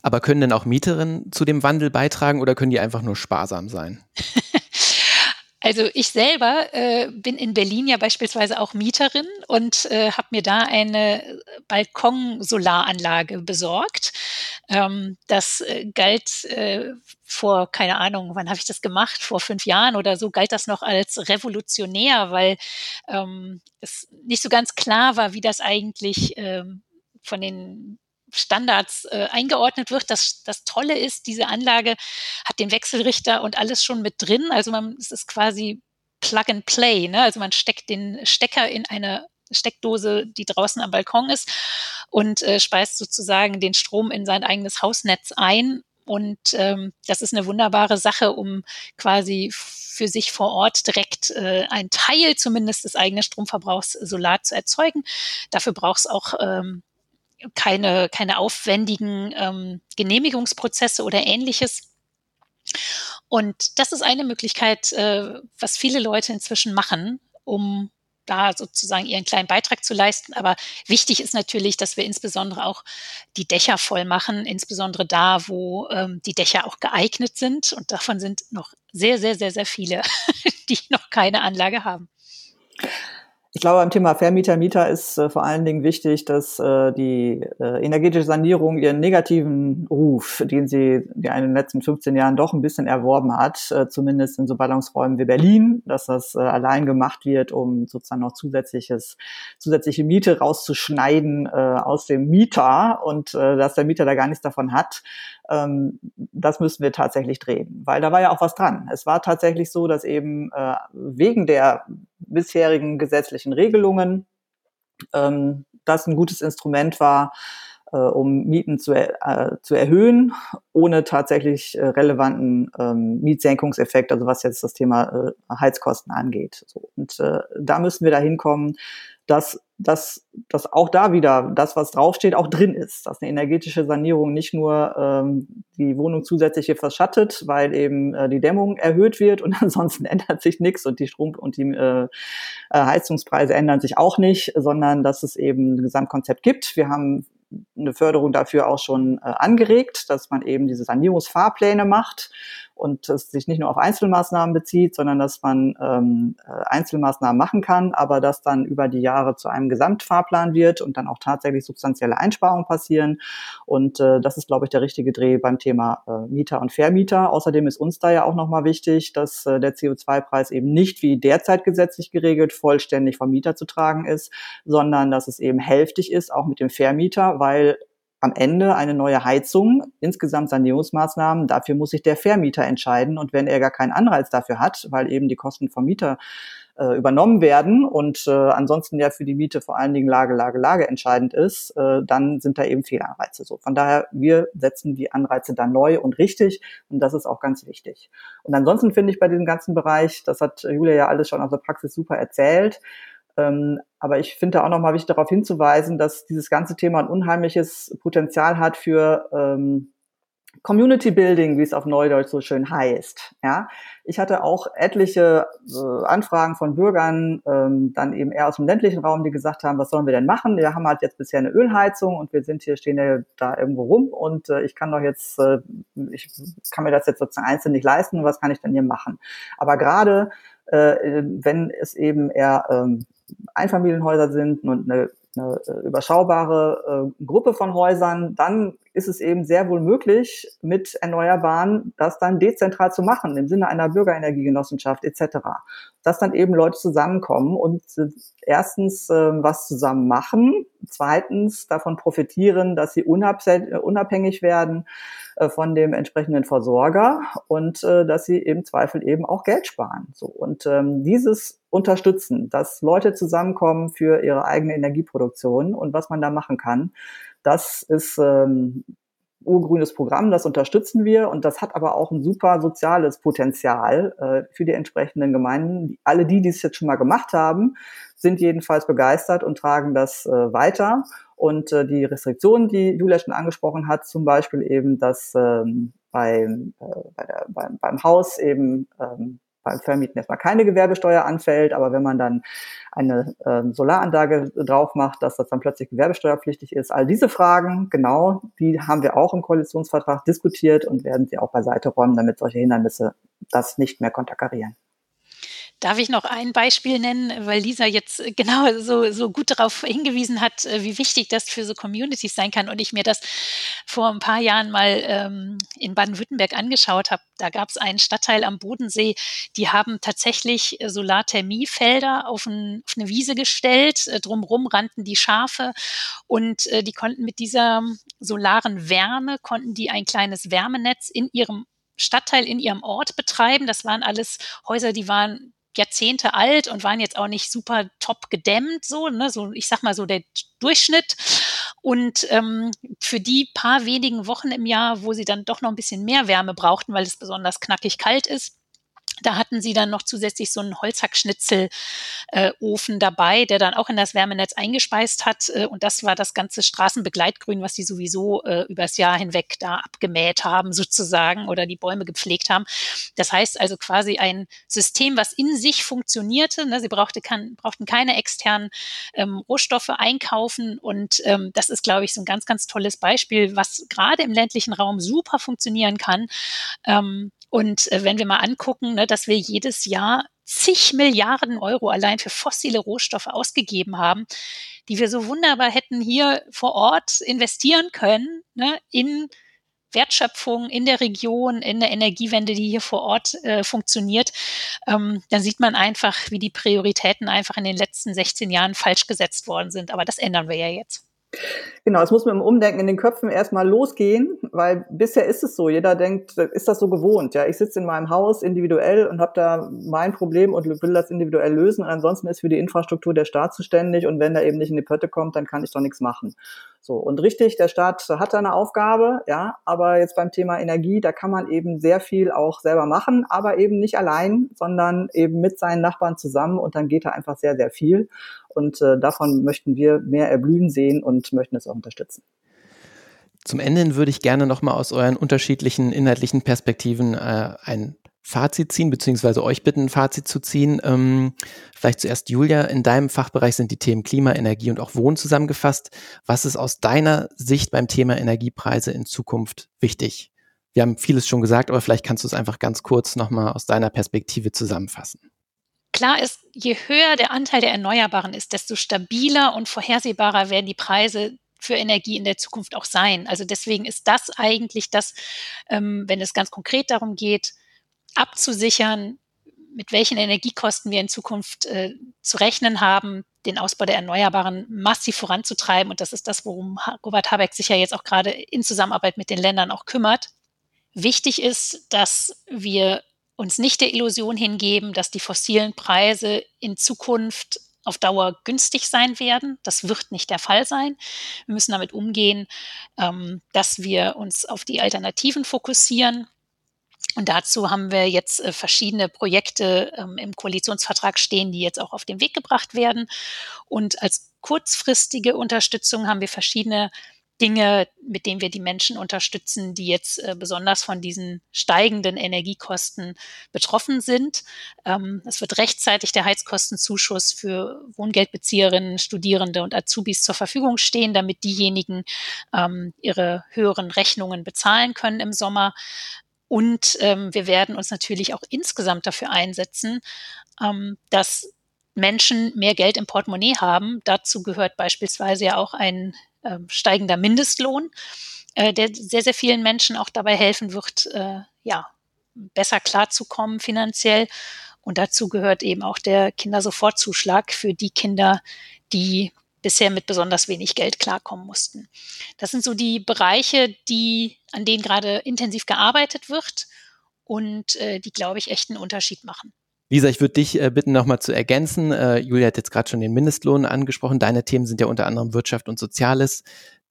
S2: Aber können denn auch Mieterinnen zu dem Wandel beitragen oder können die einfach nur sparsam sein?
S1: Also ich selber äh, bin in Berlin ja beispielsweise auch Mieterin und äh, habe mir da eine Balkonsolaranlage besorgt. Ähm, das äh, galt äh, vor, keine Ahnung, wann habe ich das gemacht? Vor fünf Jahren oder so galt das noch als revolutionär, weil ähm, es nicht so ganz klar war, wie das eigentlich ähm, von den Standards äh, eingeordnet wird. Das, das Tolle ist, diese Anlage hat den Wechselrichter und alles schon mit drin. Also man, es ist quasi Plug and Play. Ne? Also man steckt den Stecker in eine Steckdose, die draußen am Balkon ist und äh, speist sozusagen den Strom in sein eigenes Hausnetz ein. Und ähm, das ist eine wunderbare Sache, um quasi für sich vor Ort direkt äh, einen Teil zumindest des eigenen Stromverbrauchs solar zu erzeugen. Dafür braucht es auch ähm, keine, keine aufwendigen ähm, Genehmigungsprozesse oder ähnliches. Und das ist eine Möglichkeit, äh, was viele Leute inzwischen machen, um da sozusagen ihren kleinen Beitrag zu leisten. Aber wichtig ist natürlich, dass wir insbesondere auch die Dächer voll machen, insbesondere da, wo ähm, die Dächer auch geeignet sind. Und davon sind noch sehr, sehr, sehr, sehr viele, die noch keine Anlage haben.
S4: Ich glaube, beim Thema Vermieter, Mieter ist äh, vor allen Dingen wichtig, dass äh, die äh, energetische Sanierung ihren negativen Ruf, den sie ja in den letzten 15 Jahren doch ein bisschen erworben hat, äh, zumindest in so Ballungsräumen wie Berlin, dass das äh, allein gemacht wird, um sozusagen noch zusätzliches, zusätzliche Miete rauszuschneiden äh, aus dem Mieter und äh, dass der Mieter da gar nichts davon hat. Ähm, das müssen wir tatsächlich drehen, weil da war ja auch was dran. Es war tatsächlich so, dass eben äh, wegen der bisherigen gesetzlichen Regelungen ähm, das ein gutes Instrument war, äh, um Mieten zu, äh, zu erhöhen, ohne tatsächlich äh, relevanten ähm, Mietsenkungseffekt, also was jetzt das Thema äh, Heizkosten angeht. So. Und äh, da müssen wir da hinkommen, dass, dass, dass auch da wieder das, was draufsteht, auch drin ist. Dass eine energetische Sanierung nicht nur ähm, die Wohnung zusätzlich hier verschattet, weil eben äh, die Dämmung erhöht wird und ansonsten ändert sich nichts und die Strom- und die äh, äh, Heizungspreise ändern sich auch nicht, sondern dass es eben ein Gesamtkonzept gibt. Wir haben eine Förderung dafür auch schon äh, angeregt, dass man eben diese Sanierungsfahrpläne macht und es sich nicht nur auf Einzelmaßnahmen bezieht, sondern dass man ähm, äh, Einzelmaßnahmen machen kann, aber dass dann über die Jahre zu einem Gesamtfahrplan wird und dann auch tatsächlich substanzielle Einsparungen passieren. Und äh, das ist, glaube ich, der richtige Dreh beim Thema äh, Mieter und Vermieter. Außerdem ist uns da ja auch nochmal wichtig, dass äh, der CO2-Preis eben nicht wie derzeit gesetzlich geregelt vollständig vom Mieter zu tragen ist, sondern dass es eben hälftig ist, auch mit dem Vermieter, weil am Ende eine neue Heizung, insgesamt Sanierungsmaßnahmen, dafür muss sich der Vermieter entscheiden. Und wenn er gar keinen Anreiz dafür hat, weil eben die Kosten vom Mieter äh, übernommen werden und äh, ansonsten ja für die Miete vor allen Dingen Lage, Lage, Lage entscheidend ist, äh, dann sind da eben Fehlanreize. So, von daher, wir setzen die Anreize da neu und richtig und das ist auch ganz wichtig. Und ansonsten finde ich bei diesem ganzen Bereich, das hat Julia ja alles schon aus der Praxis super erzählt, ähm, aber ich finde auch nochmal wichtig darauf hinzuweisen, dass dieses ganze Thema ein unheimliches Potenzial hat für ähm, Community Building, wie es auf Neudeutsch so schön heißt. Ja, ich hatte auch etliche äh, Anfragen von Bürgern, ähm, dann eben eher aus dem ländlichen Raum, die gesagt haben, was sollen wir denn machen? Wir haben halt jetzt bisher eine Ölheizung und wir sind hier, stehen ja da irgendwo rum und äh, ich kann doch jetzt, äh, ich kann mir das jetzt sozusagen einzeln nicht leisten, was kann ich denn hier machen? Aber gerade äh, wenn es eben eher ähm, Einfamilienhäuser sind und eine, eine äh, überschaubare äh, Gruppe von Häusern, dann ist es eben sehr wohl möglich, mit Erneuerbaren das dann dezentral zu machen, im Sinne einer Bürgerenergiegenossenschaft etc. Dass dann eben Leute zusammenkommen und erstens äh, was zusammen machen, zweitens davon profitieren, dass sie unabhängig werden äh, von dem entsprechenden Versorger und äh, dass sie im Zweifel eben auch Geld sparen. So und ähm, dieses unterstützen, dass Leute zusammenkommen für ihre eigene Energieproduktion und was man da machen kann, das ist ähm, urgrünes Programm, das unterstützen wir und das hat aber auch ein super soziales Potenzial äh, für die entsprechenden Gemeinden. Alle die, die es jetzt schon mal gemacht haben, sind jedenfalls begeistert und tragen das äh, weiter. Und äh, die Restriktionen, die Julia schon angesprochen hat, zum Beispiel eben, dass ähm, beim, äh, bei der, beim, beim Haus eben ähm, beim Vermieten erstmal keine Gewerbesteuer anfällt, aber wenn man dann eine ähm, Solaranlage drauf macht, dass das dann plötzlich gewerbesteuerpflichtig ist. All diese Fragen, genau, die haben wir auch im Koalitionsvertrag diskutiert und werden sie auch beiseite räumen, damit solche Hindernisse das nicht mehr konterkarieren.
S1: Darf ich noch ein Beispiel nennen, weil Lisa jetzt genau so, so gut darauf hingewiesen hat, äh, wie wichtig das für so Communities sein kann und ich mir das vor ein paar Jahren mal ähm, in Baden-Württemberg angeschaut habe. Da gab es einen Stadtteil am Bodensee, die haben tatsächlich äh, Solarthermiefelder auf, ein, auf eine Wiese gestellt, äh, drumherum rannten die Schafe und äh, die konnten mit dieser solaren Wärme, konnten die ein kleines Wärmenetz in ihrem Stadtteil in ihrem Ort betreiben. Das waren alles Häuser, die waren Jahrzehnte alt und waren jetzt auch nicht super top gedämmt, so, ne, so, ich sag mal so der Durchschnitt. Und ähm, für die paar wenigen Wochen im Jahr, wo sie dann doch noch ein bisschen mehr Wärme brauchten, weil es besonders knackig kalt ist, Da hatten sie dann noch zusätzlich so einen Holzhackschnitzelofen äh, dabei, der dann auch in das Wärmenetz eingespeist hat. Äh, und das war das ganze Straßenbegleitgrün, was sie sowieso äh, übers Jahr hinweg da abgemäht haben, sozusagen, oder die Bäume gepflegt haben. Das heißt also quasi ein System, was in sich funktionierte. Ne? Sie brauchte kann, brauchten keine externen ähm, Rohstoffe einkaufen. Und ähm, das ist, glaube ich, so ein ganz, ganz tolles Beispiel, was gerade im ländlichen Raum super funktionieren kann. Ähm, und äh, wenn wir mal angucken, ne, dass wir jedes Jahr zig Milliarden Euro allein für fossile Rohstoffe ausgegeben haben, die wir so wunderbar hätten hier vor Ort investieren können ne, in Wertschöpfung in der Region, in der Energiewende, die hier vor Ort äh, funktioniert, ähm, dann sieht man einfach, wie die Prioritäten einfach in den letzten 16 Jahren falsch gesetzt worden sind. Aber das ändern wir ja jetzt.
S4: Genau, es muss mit dem Umdenken in den Köpfen erstmal losgehen, weil bisher ist es so, jeder denkt, ist das so gewohnt. Ja, ich sitze in meinem Haus individuell und habe da mein Problem und will das individuell lösen. Und ansonsten ist für die Infrastruktur der Staat zuständig und wenn er eben nicht in die Pötte kommt, dann kann ich doch nichts machen. So, und richtig, der Staat hat da eine Aufgabe, ja, aber jetzt beim Thema Energie, da kann man eben sehr viel auch selber machen, aber eben nicht allein, sondern eben mit seinen Nachbarn zusammen und dann geht da einfach sehr, sehr viel. Und äh, davon möchten wir mehr erblühen sehen und möchten es auch unterstützen.
S2: Zum Ende würde ich gerne nochmal aus euren unterschiedlichen inhaltlichen Perspektiven äh, ein Fazit ziehen, beziehungsweise euch bitten, ein Fazit zu ziehen. Ähm, vielleicht zuerst Julia, in deinem Fachbereich sind die Themen Klima, Energie und auch Wohnen zusammengefasst. Was ist aus deiner Sicht beim Thema Energiepreise in Zukunft wichtig? Wir haben vieles schon gesagt, aber vielleicht kannst du es einfach ganz kurz nochmal aus deiner Perspektive zusammenfassen.
S1: Klar ist, je höher der Anteil der Erneuerbaren ist, desto stabiler und vorhersehbarer werden die Preise für Energie in der Zukunft auch sein. Also deswegen ist das eigentlich das, ähm, wenn es ganz konkret darum geht, abzusichern, mit welchen Energiekosten wir in Zukunft äh, zu rechnen haben, den Ausbau der Erneuerbaren massiv voranzutreiben. Und das ist das, worum Robert Habeck sich ja jetzt auch gerade in Zusammenarbeit mit den Ländern auch kümmert. Wichtig ist, dass wir uns nicht der Illusion hingeben, dass die fossilen Preise in Zukunft auf Dauer günstig sein werden. Das wird nicht der Fall sein. Wir müssen damit umgehen, ähm, dass wir uns auf die Alternativen fokussieren, und dazu haben wir jetzt äh, verschiedene Projekte ähm, im Koalitionsvertrag stehen, die jetzt auch auf den Weg gebracht werden. Und als kurzfristige Unterstützung haben wir verschiedene Dinge, mit denen wir die Menschen unterstützen, die jetzt äh, besonders von diesen steigenden Energiekosten betroffen sind. Ähm, es wird rechtzeitig der Heizkostenzuschuss für Wohngeldbezieherinnen, Studierende und Azubis zur Verfügung stehen, damit diejenigen ähm, ihre höheren Rechnungen bezahlen können im Sommer. Und ähm, wir werden uns natürlich auch insgesamt dafür einsetzen, ähm, dass Menschen mehr Geld im Portemonnaie haben. Dazu gehört beispielsweise ja auch ein äh, steigender Mindestlohn, äh, der sehr, sehr vielen Menschen auch dabei helfen wird, äh, ja, besser klarzukommen finanziell. Und dazu gehört eben auch der Kindersofortzuschlag für die Kinder, die bisher mit besonders wenig Geld klarkommen mussten. Das sind so die Bereiche, die, an denen gerade intensiv gearbeitet wird und äh, die, glaube ich, echt einen Unterschied machen.
S2: Lisa, ich würde dich äh, bitten, nochmal zu ergänzen. Äh, Julia hat jetzt gerade schon den Mindestlohn angesprochen. Deine Themen sind ja unter anderem Wirtschaft und Soziales.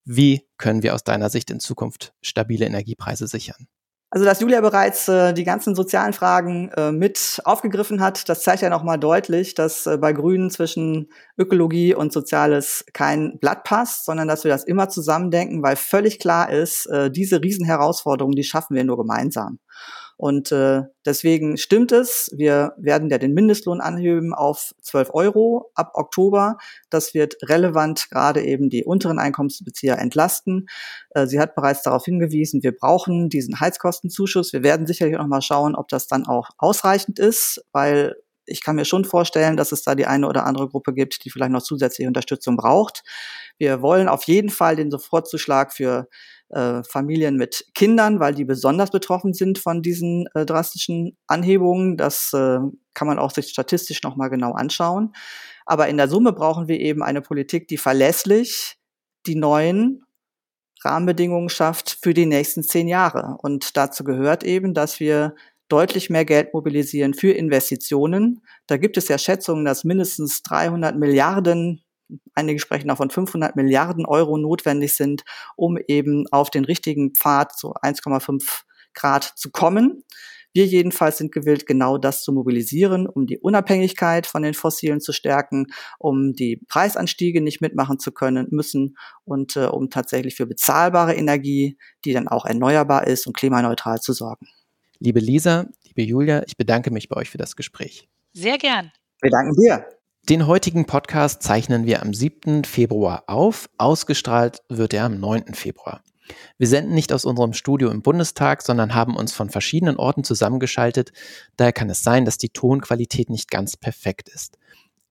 S2: Wie können wir aus deiner Sicht in Zukunft stabile Energiepreise sichern?
S4: Also, dass Julia bereits äh, die ganzen sozialen Fragen äh, mit aufgegriffen hat, das zeigt ja nochmal deutlich, dass äh, bei Grünen zwischen Ökologie und Soziales kein Blatt passt, sondern dass wir das immer zusammendenken, weil völlig klar ist, äh, diese Riesenherausforderungen, die schaffen wir nur gemeinsam. Und äh, deswegen stimmt es, wir werden ja den Mindestlohn anheben auf 12 Euro ab Oktober. Das wird relevant gerade eben die unteren Einkommensbezieher entlasten. Äh, sie hat bereits darauf hingewiesen, wir brauchen diesen Heizkostenzuschuss. Wir werden sicherlich auch noch mal schauen, ob das dann auch ausreichend ist, weil ich kann mir schon vorstellen, dass es da die eine oder andere Gruppe gibt, die vielleicht noch zusätzliche Unterstützung braucht. Wir wollen auf jeden Fall den Sofortzuschlag für äh, Familien mit Kindern, weil die besonders betroffen sind von diesen äh, drastischen Anhebungen. Das äh, kann man auch sich statistisch nochmal genau anschauen. Aber in der Summe brauchen wir eben eine Politik, die verlässlich die neuen Rahmenbedingungen schafft für die nächsten zehn Jahre. Und dazu gehört eben, dass wir deutlich mehr Geld mobilisieren für Investitionen. Da gibt es ja Schätzungen, dass mindestens 300 Milliarden einige sprechen auch von 500 Milliarden Euro notwendig sind, um eben auf den richtigen Pfad zu 1,5 Grad zu kommen. Wir jedenfalls sind gewillt, genau das zu mobilisieren, um die Unabhängigkeit von den Fossilen zu stärken, um die Preisanstiege nicht mitmachen zu können müssen und äh, um tatsächlich für bezahlbare Energie, die dann auch erneuerbar ist und klimaneutral zu sorgen.
S2: Liebe Lisa, liebe Julia, ich bedanke mich bei euch für das Gespräch.
S1: Sehr gern.
S4: Wir danken dir.
S2: Den heutigen Podcast zeichnen wir am 7. Februar auf. Ausgestrahlt wird er am 9. Februar. Wir senden nicht aus unserem Studio im Bundestag, sondern haben uns von verschiedenen Orten zusammengeschaltet. Daher kann es sein, dass die Tonqualität nicht ganz perfekt ist.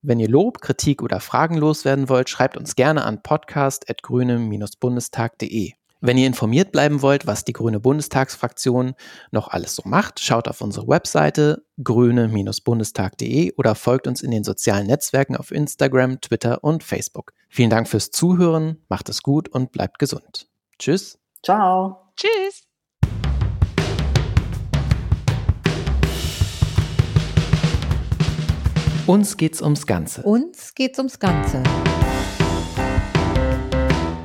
S2: Wenn ihr Lob, Kritik oder Fragen loswerden wollt, schreibt uns gerne an podcast.grüne-bundestag.de. Wenn ihr informiert bleiben wollt, was die Grüne Bundestagsfraktion noch alles so macht, schaut auf unsere Webseite grüne-bundestag.de oder folgt uns in den sozialen Netzwerken auf Instagram, Twitter und Facebook. Vielen Dank fürs Zuhören, macht es gut und bleibt gesund. Tschüss.
S4: Ciao.
S1: Tschüss.
S2: Uns geht's ums Ganze.
S3: Uns geht's ums Ganze.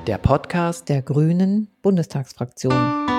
S2: Der Podcast
S3: der Grünen Bundestagsfraktion.